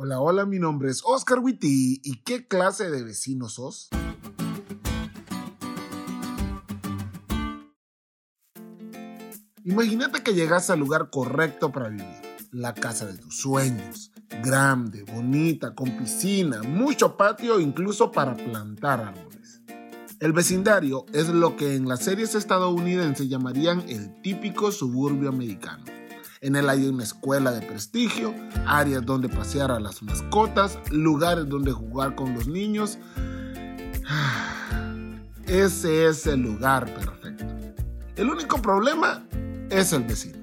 Hola, hola, mi nombre es Oscar Witty. ¿Y qué clase de vecino sos? Imagínate que llegas al lugar correcto para vivir, la casa de tus sueños, grande, bonita, con piscina, mucho patio, incluso para plantar árboles. El vecindario es lo que en las series estadounidenses llamarían el típico suburbio americano. En él hay una escuela de prestigio, áreas donde pasear a las mascotas, lugares donde jugar con los niños. Ese es el lugar perfecto. El único problema es el vecino.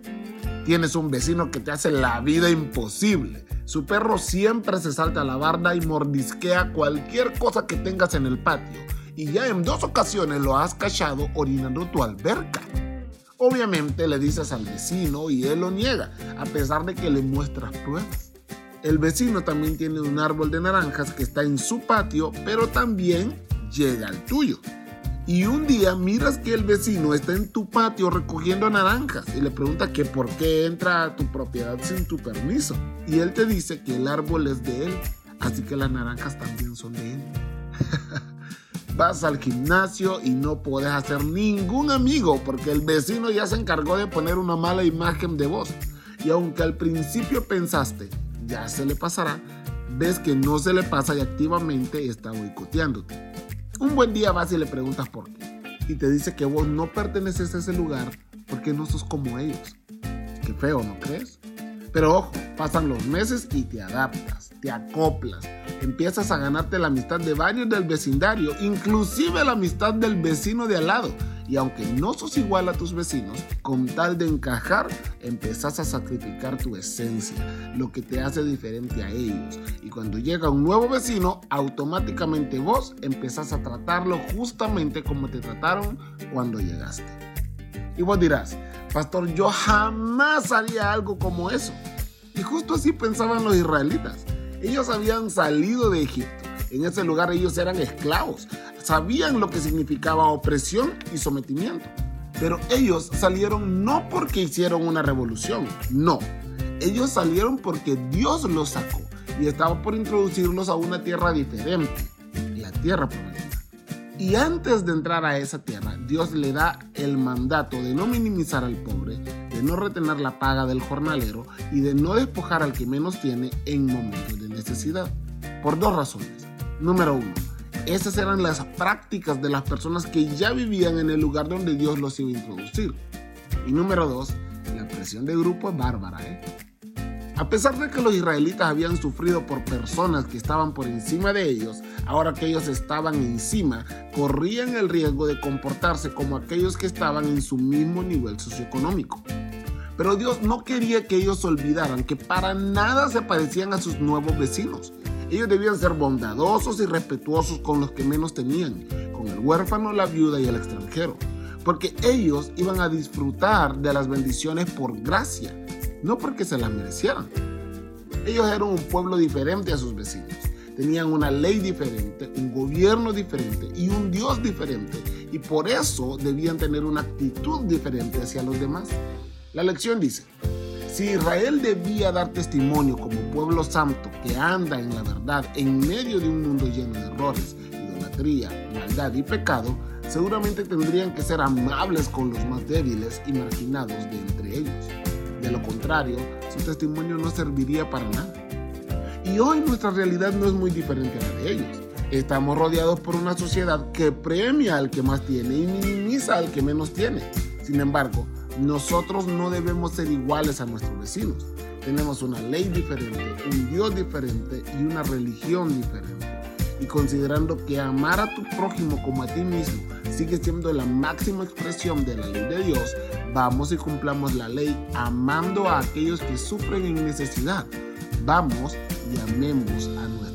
Tienes un vecino que te hace la vida imposible. Su perro siempre se salta a la barda y mordisquea cualquier cosa que tengas en el patio. Y ya en dos ocasiones lo has cachado orinando tu alberca. Obviamente le dices al vecino y él lo niega, a pesar de que le muestras pruebas. El vecino también tiene un árbol de naranjas que está en su patio, pero también llega al tuyo. Y un día miras que el vecino está en tu patio recogiendo naranjas y le pregunta que por qué entra a tu propiedad sin tu permiso. Y él te dice que el árbol es de él, así que las naranjas también son de él. vas al gimnasio y no puedes hacer ningún amigo porque el vecino ya se encargó de poner una mala imagen de vos. Y aunque al principio pensaste, ya se le pasará, ves que no se le pasa y activamente está boicoteándote. Un buen día vas y le preguntas por qué. Y te dice que vos no perteneces a ese lugar porque no sos como ellos. Qué feo, ¿no crees? Pero ojo, pasan los meses y te adaptas, te acoplas, empiezas a ganarte la amistad de varios del vecindario, inclusive la amistad del vecino de al lado. Y aunque no sos igual a tus vecinos, con tal de encajar, empezás a sacrificar tu esencia, lo que te hace diferente a ellos. Y cuando llega un nuevo vecino, automáticamente vos empezás a tratarlo justamente como te trataron cuando llegaste. Y vos dirás, pastor, yo jamás haría algo como eso. Y justo así pensaban los israelitas. Ellos habían salido de Egipto. En ese lugar ellos eran esclavos. Sabían lo que significaba opresión y sometimiento. Pero ellos salieron no porque hicieron una revolución, no. Ellos salieron porque Dios los sacó y estaba por introducirlos a una tierra diferente, la tierra prometida. Y antes de entrar a esa tierra, Dios le da el mandato de no minimizar al pobre, de no retener la paga del jornalero y de no despojar al que menos tiene en momentos de necesidad. Por dos razones. Número uno, esas eran las prácticas de las personas que ya vivían en el lugar donde Dios los iba a introducir. Y número dos, la presión de grupo es bárbara, ¿eh? A pesar de que los israelitas habían sufrido por personas que estaban por encima de ellos, ahora que ellos estaban encima, corrían el riesgo de comportarse como aquellos que estaban en su mismo nivel socioeconómico. Pero Dios no quería que ellos olvidaran que para nada se parecían a sus nuevos vecinos. Ellos debían ser bondadosos y respetuosos con los que menos tenían, con el huérfano, la viuda y el extranjero, porque ellos iban a disfrutar de las bendiciones por gracia no porque se las merecieran. Ellos eran un pueblo diferente a sus vecinos. Tenían una ley diferente, un gobierno diferente y un Dios diferente. Y por eso debían tener una actitud diferente hacia los demás. La lección dice, si Israel debía dar testimonio como pueblo santo que anda en la verdad en medio de un mundo lleno de errores, idolatría, maldad y pecado, seguramente tendrían que ser amables con los más débiles y marginados de entre ellos. De lo contrario, su testimonio no serviría para nada. Y hoy nuestra realidad no es muy diferente a la de ellos. Estamos rodeados por una sociedad que premia al que más tiene y minimiza al que menos tiene. Sin embargo, nosotros no debemos ser iguales a nuestros vecinos. Tenemos una ley diferente, un Dios diferente y una religión diferente. Y considerando que amar a tu prójimo como a ti mismo sigue siendo la máxima expresión de la ley de Dios, Vamos y cumplamos la ley amando a aquellos que sufren en necesidad. Vamos y amemos a nuestro